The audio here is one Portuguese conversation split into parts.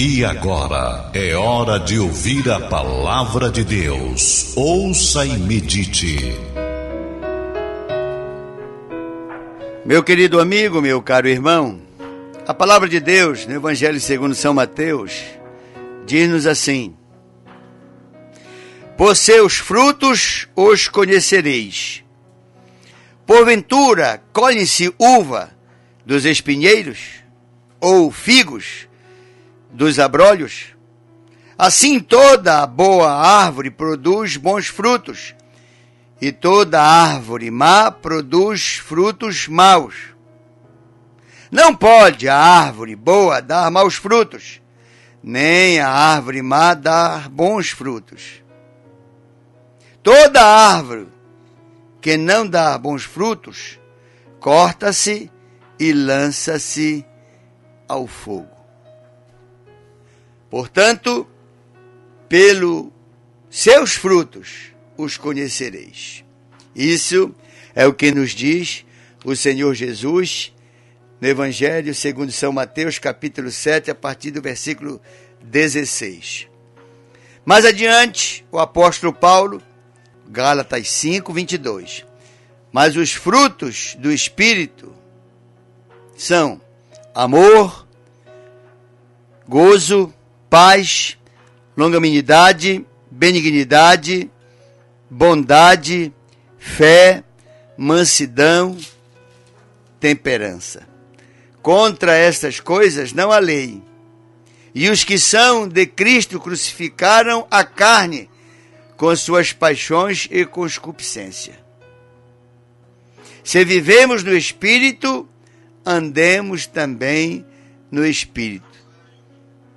E agora é hora de ouvir a palavra de Deus. Ouça e medite. Meu querido amigo, meu caro irmão, a palavra de Deus no Evangelho segundo São Mateus diz-nos assim: Por seus frutos os conhecereis. Porventura, colhe-se uva dos espinheiros ou figos dos abrolhos? Assim toda boa árvore produz bons frutos, e toda árvore má produz frutos maus. Não pode a árvore boa dar maus frutos, nem a árvore má dar bons frutos. Toda árvore que não dá bons frutos, corta-se e lança-se ao fogo. Portanto, pelo seus frutos os conhecereis. Isso é o que nos diz o Senhor Jesus no Evangelho segundo São Mateus, capítulo 7, a partir do versículo 16. Mais adiante, o apóstolo Paulo, Gálatas 5, 22. Mas os frutos do Espírito são amor, gozo, paz, longanimidade, benignidade, bondade, fé, mansidão, temperança. Contra estas coisas não há lei. E os que são de Cristo crucificaram a carne com suas paixões e concupiscência. Se vivemos no Espírito, andemos também no Espírito.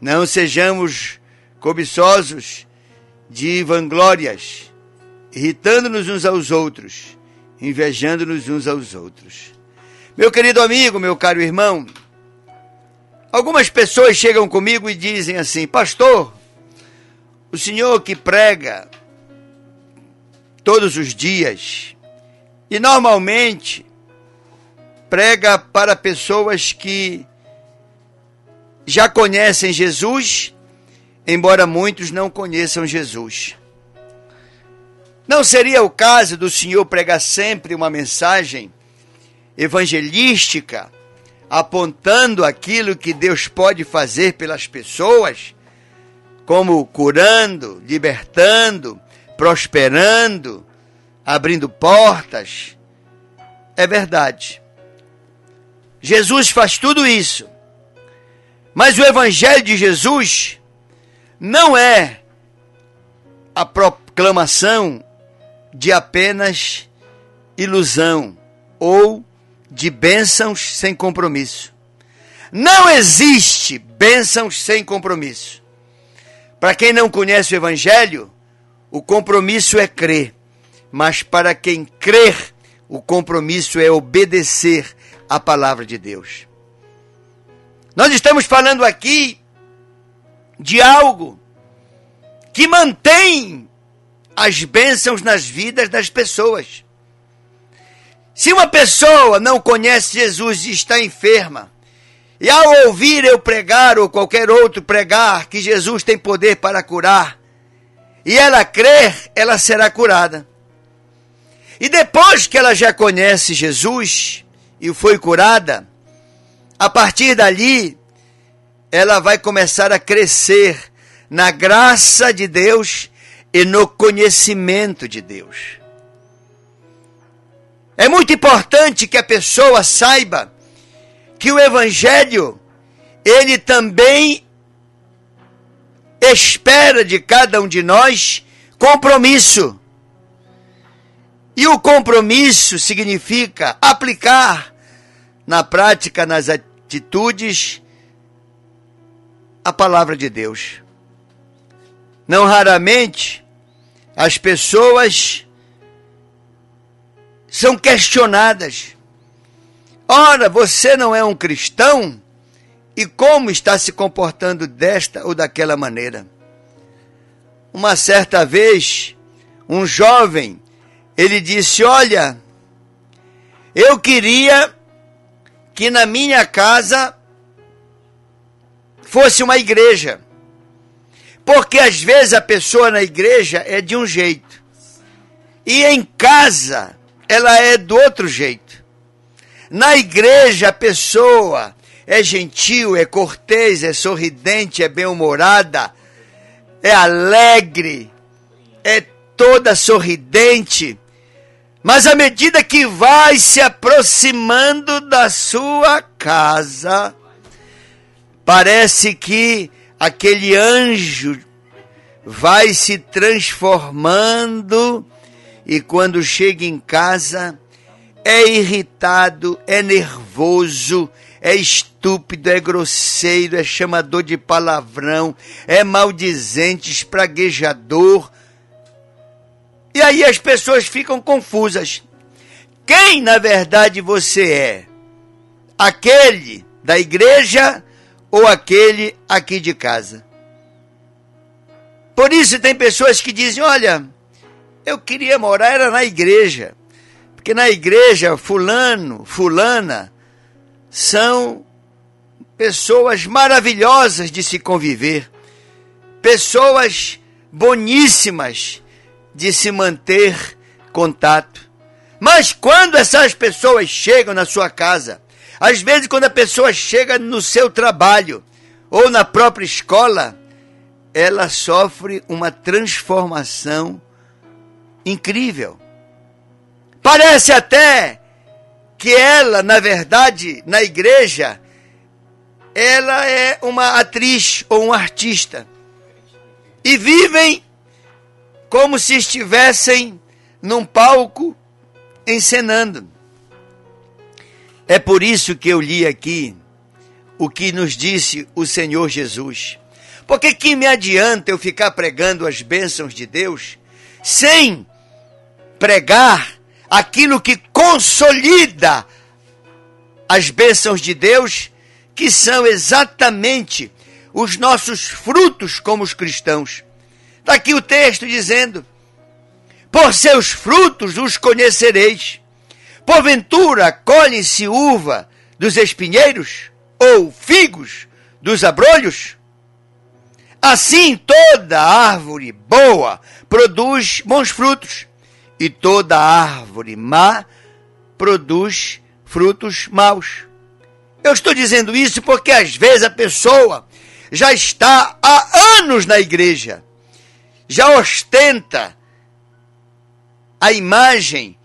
Não sejamos cobiçosos de vanglórias, irritando-nos uns aos outros, invejando-nos uns aos outros. Meu querido amigo, meu caro irmão, algumas pessoas chegam comigo e dizem assim: Pastor, o senhor que prega todos os dias e normalmente prega para pessoas que já conhecem Jesus, embora muitos não conheçam Jesus. Não seria o caso do Senhor pregar sempre uma mensagem evangelística, apontando aquilo que Deus pode fazer pelas pessoas, como curando, libertando, prosperando, abrindo portas? É verdade. Jesus faz tudo isso. Mas o Evangelho de Jesus não é a proclamação de apenas ilusão ou de bênçãos sem compromisso. Não existe bênçãos sem compromisso. Para quem não conhece o Evangelho, o compromisso é crer. Mas para quem crer, o compromisso é obedecer a palavra de Deus. Nós estamos falando aqui de algo que mantém as bênçãos nas vidas das pessoas. Se uma pessoa não conhece Jesus e está enferma, e ao ouvir eu pregar ou qualquer outro pregar que Jesus tem poder para curar, e ela crer, ela será curada. E depois que ela já conhece Jesus e foi curada, a partir dali, ela vai começar a crescer na graça de Deus e no conhecimento de Deus. É muito importante que a pessoa saiba que o evangelho ele também espera de cada um de nós compromisso. E o compromisso significa aplicar na prática, nas atitudes, a palavra de Deus. Não raramente as pessoas são questionadas. Ora, você não é um cristão? E como está se comportando desta ou daquela maneira? Uma certa vez, um jovem, ele disse: Olha, eu queria que na minha casa fosse uma igreja. Porque às vezes a pessoa na igreja é de um jeito. E em casa ela é do outro jeito. Na igreja a pessoa é gentil, é cortês, é sorridente, é bem-humorada, é alegre, é toda sorridente. Mas à medida que vai se aproximando da sua casa, parece que aquele anjo vai se transformando e quando chega em casa é irritado, é nervoso, é estúpido, é grosseiro, é chamador de palavrão, é maldizente, espraguejador. E aí as pessoas ficam confusas. Quem na verdade você é? Aquele da igreja ou aquele aqui de casa? Por isso tem pessoas que dizem: olha, eu queria morar era na igreja. Porque na igreja, fulano, fulana, são pessoas maravilhosas de se conviver, pessoas boníssimas de se manter contato. Mas quando essas pessoas chegam na sua casa, às vezes quando a pessoa chega no seu trabalho ou na própria escola, ela sofre uma transformação incrível. Parece até que ela, na verdade, na igreja, ela é uma atriz ou um artista. E vivem como se estivessem num palco encenando. É por isso que eu li aqui o que nos disse o Senhor Jesus. Porque que me adianta eu ficar pregando as bênçãos de Deus sem pregar aquilo que consolida as bênçãos de Deus, que são exatamente os nossos frutos como os cristãos. Está aqui o texto dizendo: Por seus frutos os conhecereis. Porventura colhem-se uva dos espinheiros ou figos dos abrolhos? Assim toda árvore boa produz bons frutos e toda árvore má produz frutos maus. Eu estou dizendo isso porque às vezes a pessoa já está há anos na igreja, já ostenta a imagem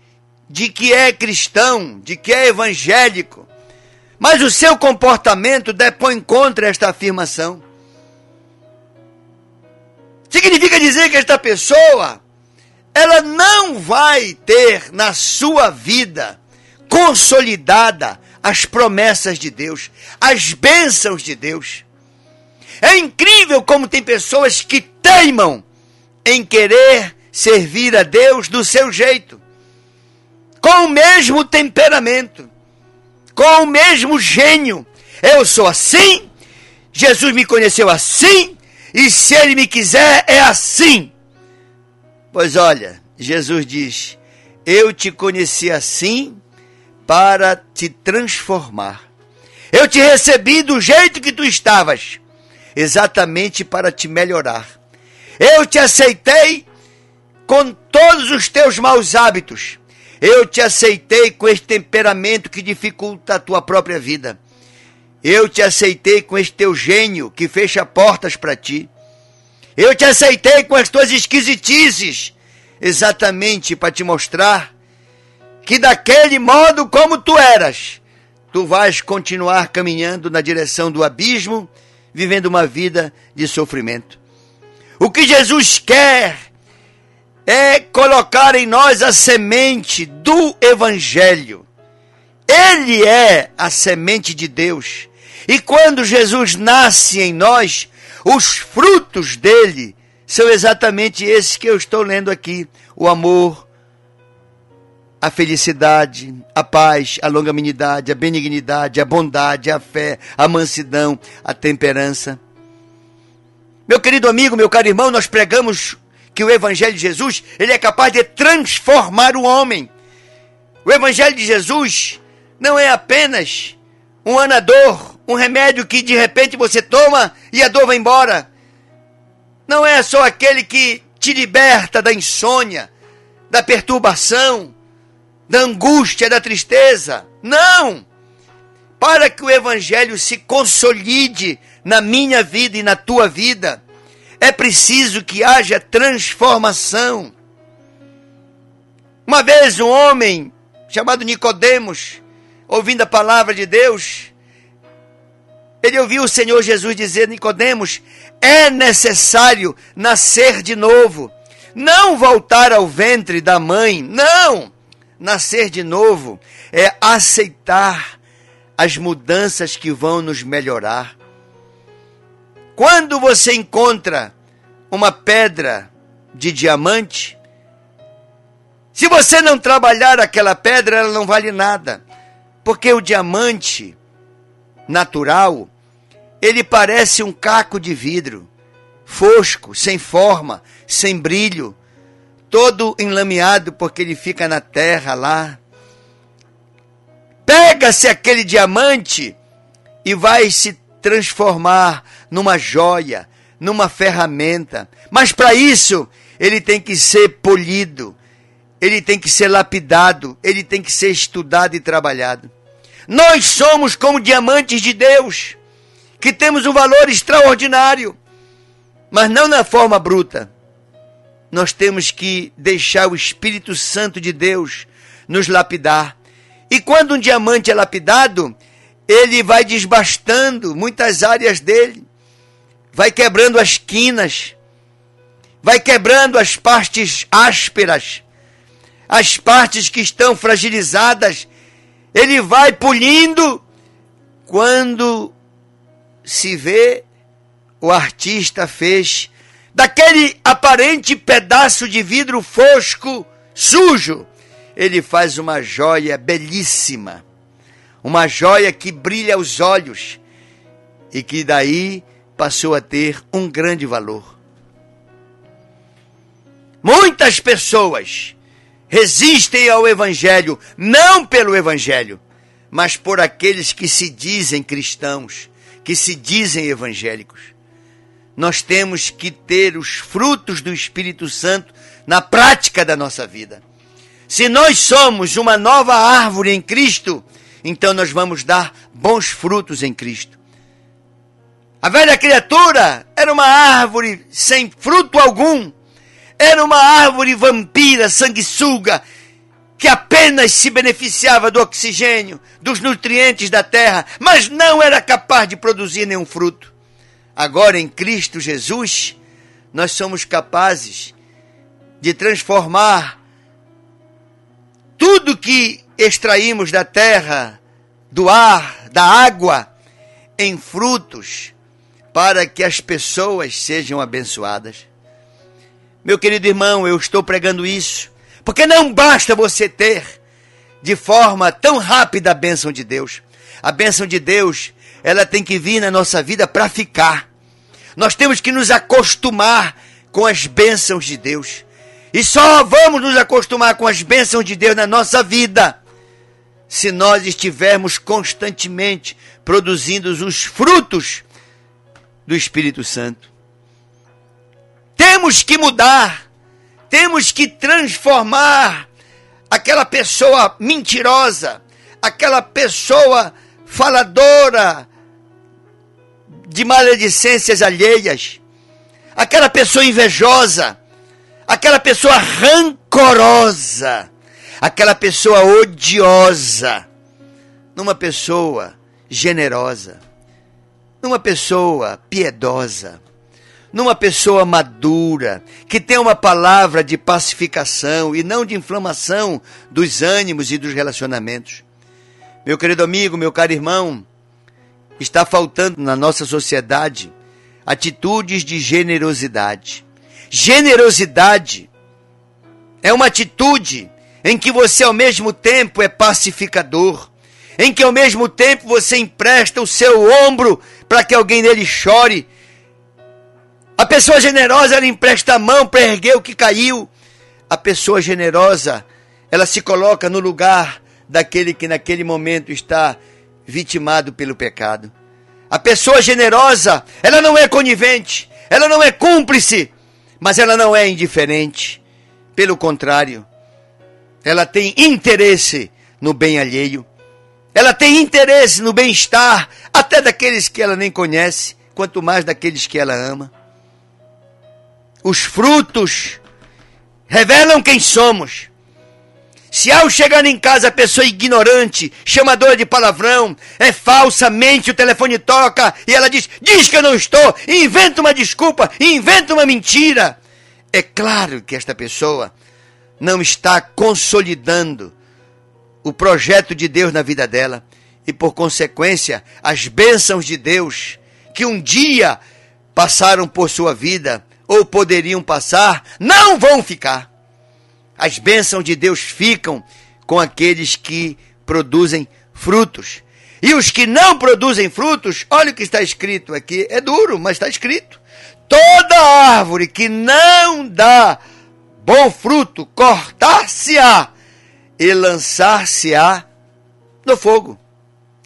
de que é cristão, de que é evangélico, mas o seu comportamento depõe contra esta afirmação. Significa dizer que esta pessoa ela não vai ter na sua vida consolidada as promessas de Deus, as bênçãos de Deus. É incrível como tem pessoas que teimam em querer servir a Deus do seu jeito, com o mesmo temperamento, com o mesmo gênio. Eu sou assim, Jesus me conheceu assim, e se ele me quiser, é assim. Pois olha, Jesus diz: Eu te conheci assim para te transformar. Eu te recebi do jeito que tu estavas, exatamente para te melhorar. Eu te aceitei com todos os teus maus hábitos. Eu te aceitei com este temperamento que dificulta a tua própria vida. Eu te aceitei com este teu gênio que fecha portas para ti. Eu te aceitei com as tuas esquisitices, exatamente para te mostrar que daquele modo como tu eras, tu vais continuar caminhando na direção do abismo, vivendo uma vida de sofrimento. O que Jesus quer é colocar em nós a semente do Evangelho. Ele é a semente de Deus. E quando Jesus nasce em nós, os frutos dele são exatamente esses que eu estou lendo aqui: o amor, a felicidade, a paz, a longanimidade, a benignidade, a bondade, a fé, a mansidão, a temperança. Meu querido amigo, meu caro irmão, nós pregamos que o evangelho de Jesus, ele é capaz de transformar o homem. O evangelho de Jesus não é apenas um anador um remédio que de repente você toma e a dor vai embora. Não é só aquele que te liberta da insônia, da perturbação, da angústia, da tristeza. Não! Para que o Evangelho se consolide na minha vida e na tua vida, é preciso que haja transformação. Uma vez um homem chamado Nicodemos, ouvindo a palavra de Deus, ele ouviu o Senhor Jesus dizer: Nicodemos, é necessário nascer de novo, não voltar ao ventre da mãe, não. Nascer de novo é aceitar as mudanças que vão nos melhorar. Quando você encontra uma pedra de diamante, se você não trabalhar aquela pedra, ela não vale nada. Porque o diamante natural, ele parece um caco de vidro, fosco, sem forma, sem brilho, todo enlameado porque ele fica na terra lá. Pega-se aquele diamante e vai se transformar numa joia, numa ferramenta. Mas para isso, ele tem que ser polido, ele tem que ser lapidado, ele tem que ser estudado e trabalhado. Nós somos como diamantes de Deus, que temos um valor extraordinário, mas não na forma bruta. Nós temos que deixar o Espírito Santo de Deus nos lapidar. E quando um diamante é lapidado, ele vai desbastando muitas áreas dele, vai quebrando as quinas, vai quebrando as partes ásperas, as partes que estão fragilizadas, ele vai polindo. Quando se vê, o artista fez daquele aparente pedaço de vidro fosco, sujo, ele faz uma joia belíssima uma joia que brilha aos olhos e que daí passou a ter um grande valor. Muitas pessoas resistem ao Evangelho, não pelo Evangelho, mas por aqueles que se dizem cristãos, que se dizem evangélicos. Nós temos que ter os frutos do Espírito Santo na prática da nossa vida. Se nós somos uma nova árvore em Cristo, então nós vamos dar bons frutos em Cristo. A velha criatura era uma árvore sem fruto algum, era uma árvore vampira, sanguessuga, que apenas se beneficiava do oxigênio, dos nutrientes da terra, mas não era capaz de produzir nenhum fruto. Agora em Cristo Jesus, nós somos capazes de transformar tudo que extraímos da terra, do ar, da água, em frutos, para que as pessoas sejam abençoadas. Meu querido irmão, eu estou pregando isso, porque não basta você ter de forma tão rápida a bênção de Deus. A bênção de Deus, ela tem que vir na nossa vida para ficar. Nós temos que nos acostumar com as bênçãos de Deus. E só vamos nos acostumar com as bênçãos de Deus na nossa vida se nós estivermos constantemente produzindo os frutos do Espírito Santo. Temos que mudar, temos que transformar aquela pessoa mentirosa, aquela pessoa faladora de maledicências alheias, aquela pessoa invejosa, aquela pessoa rancorosa aquela pessoa odiosa, numa pessoa generosa, numa pessoa piedosa, numa pessoa madura, que tem uma palavra de pacificação e não de inflamação dos ânimos e dos relacionamentos. Meu querido amigo, meu caro irmão, está faltando na nossa sociedade atitudes de generosidade. Generosidade é uma atitude em que você ao mesmo tempo é pacificador, em que ao mesmo tempo você empresta o seu ombro para que alguém nele chore. A pessoa generosa ela empresta a mão para erguer o que caiu. A pessoa generosa ela se coloca no lugar daquele que naquele momento está vitimado pelo pecado. A pessoa generosa, ela não é conivente, ela não é cúmplice, mas ela não é indiferente. Pelo contrário, ela tem interesse no bem alheio. Ela tem interesse no bem-estar até daqueles que ela nem conhece, quanto mais daqueles que ela ama. Os frutos revelam quem somos. Se ao chegar em casa a pessoa é ignorante, chamadora de palavrão, é falsa, mente, o telefone toca e ela diz: diz que eu não estou, inventa uma desculpa, inventa uma mentira. É claro que esta pessoa não está consolidando o projeto de Deus na vida dela e, por consequência, as bênçãos de Deus que um dia passaram por sua vida ou poderiam passar, não vão ficar. As bênçãos de Deus ficam com aqueles que produzem frutos. E os que não produzem frutos, olha o que está escrito aqui, é duro, mas está escrito. Toda árvore que não dá bom fruto, cortar-se-á e lançar-se-á no fogo.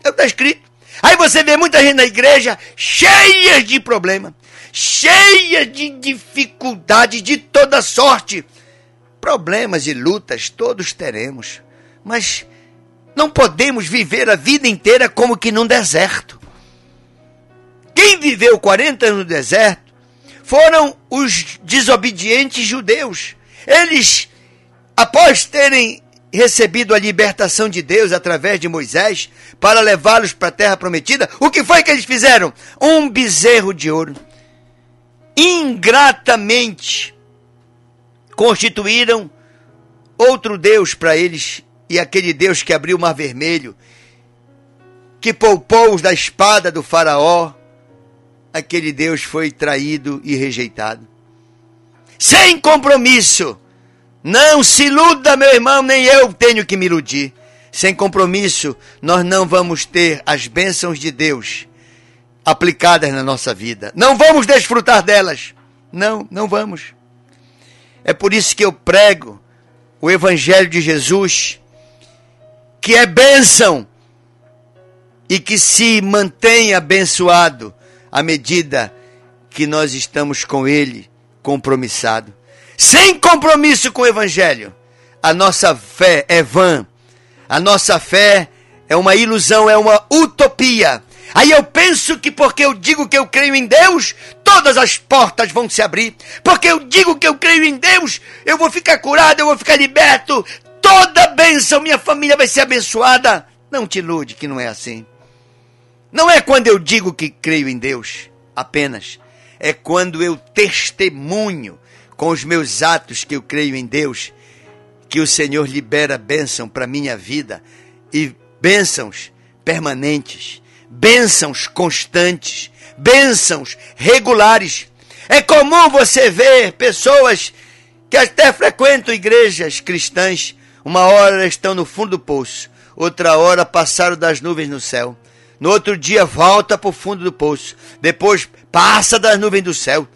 É o que está escrito. Aí você vê muita gente na igreja cheia de problema, cheia de dificuldades de toda sorte. Problemas e lutas todos teremos, mas não podemos viver a vida inteira como que num deserto. Quem viveu 40 anos no deserto foram os desobedientes judeus. Eles, após terem recebido a libertação de Deus através de Moisés para levá-los para a terra prometida, o que foi que eles fizeram? Um bezerro de ouro. Ingratamente constituíram outro Deus para eles, e aquele Deus que abriu o mar vermelho, que poupou-os da espada do Faraó, aquele Deus foi traído e rejeitado. Sem compromisso, não se iluda, meu irmão, nem eu tenho que me iludir. Sem compromisso, nós não vamos ter as bênçãos de Deus aplicadas na nossa vida. Não vamos desfrutar delas. Não, não vamos. É por isso que eu prego o Evangelho de Jesus, que é bênção e que se mantém abençoado à medida que nós estamos com Ele compromissado. Sem compromisso com o Evangelho, a nossa fé é vã, a nossa fé é uma ilusão, é uma utopia Aí eu penso que porque eu digo que eu creio em Deus, todas as portas vão se abrir. Porque eu digo que eu creio em Deus, eu vou ficar curado, eu vou ficar liberto. Toda bênção, minha família vai ser abençoada. Não te ilude que não é assim. Não é quando eu digo que creio em Deus apenas. É quando eu testemunho com os meus atos que eu creio em Deus, que o Senhor libera bênção para minha vida e bênçãos permanentes bênçãos constantes, bênçãos regulares. É comum você ver pessoas que até frequentam igrejas cristãs, uma hora estão no fundo do poço, outra hora passaram das nuvens no céu. No outro dia volta para o fundo do poço, depois passa das nuvens do céu.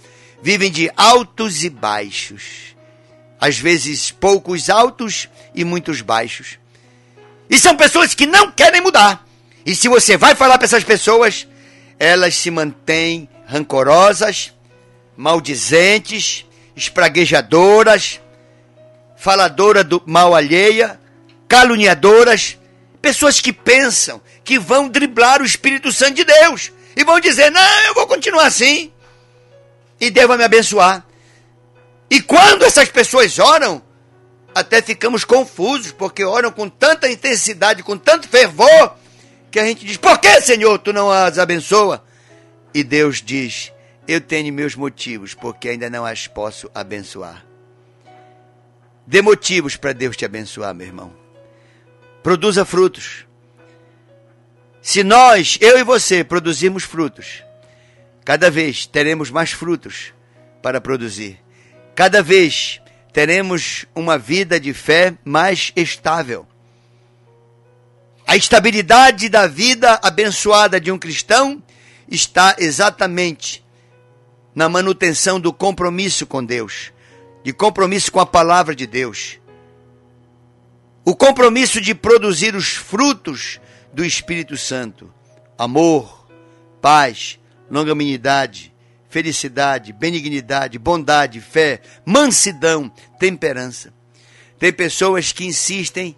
Vivem de altos e baixos, às vezes poucos altos e muitos baixos. E são pessoas que não querem mudar. E se você vai falar para essas pessoas, elas se mantêm rancorosas, maldizentes, espraguejadoras, faladoras do mal alheia, caluniadoras, pessoas que pensam que vão driblar o Espírito Santo de Deus e vão dizer: "Não, eu vou continuar assim". E Deus vai me abençoar. E quando essas pessoas oram, até ficamos confusos, porque oram com tanta intensidade, com tanto fervor, que a gente diz: Por que, Senhor, tu não as abençoa? E Deus diz: Eu tenho meus motivos, porque ainda não as posso abençoar. Dê motivos para Deus te abençoar, meu irmão. Produza frutos. Se nós, eu e você, produzirmos frutos, cada vez teremos mais frutos para produzir. Cada vez teremos uma vida de fé mais estável. A estabilidade da vida abençoada de um cristão está exatamente na manutenção do compromisso com Deus, de compromisso com a palavra de Deus. O compromisso de produzir os frutos do Espírito Santo: amor, paz, longanimidade, felicidade, benignidade, bondade, fé, mansidão, temperança. Tem pessoas que insistem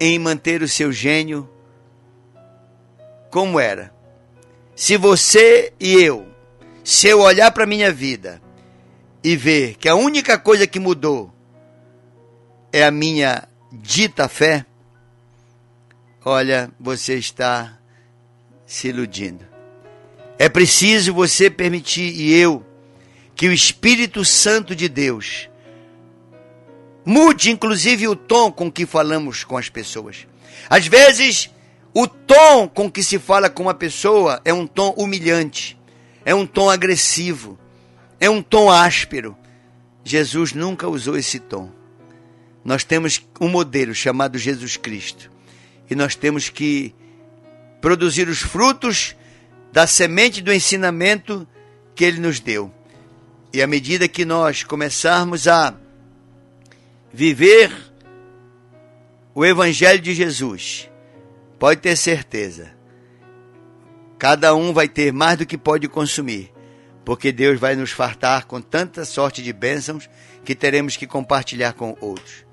em manter o seu gênio como era. Se você e eu, se eu olhar para minha vida e ver que a única coisa que mudou é a minha dita fé, olha, você está se iludindo. É preciso você permitir e eu que o Espírito Santo de Deus mude inclusive o tom com que falamos com as pessoas. Às vezes, o tom com que se fala com uma pessoa é um tom humilhante, é um tom agressivo, é um tom áspero. Jesus nunca usou esse tom. Nós temos um modelo chamado Jesus Cristo e nós temos que produzir os frutos da semente do ensinamento que ele nos deu. E à medida que nós começarmos a viver o Evangelho de Jesus, pode ter certeza, cada um vai ter mais do que pode consumir, porque Deus vai nos fartar com tanta sorte de bênçãos que teremos que compartilhar com outros.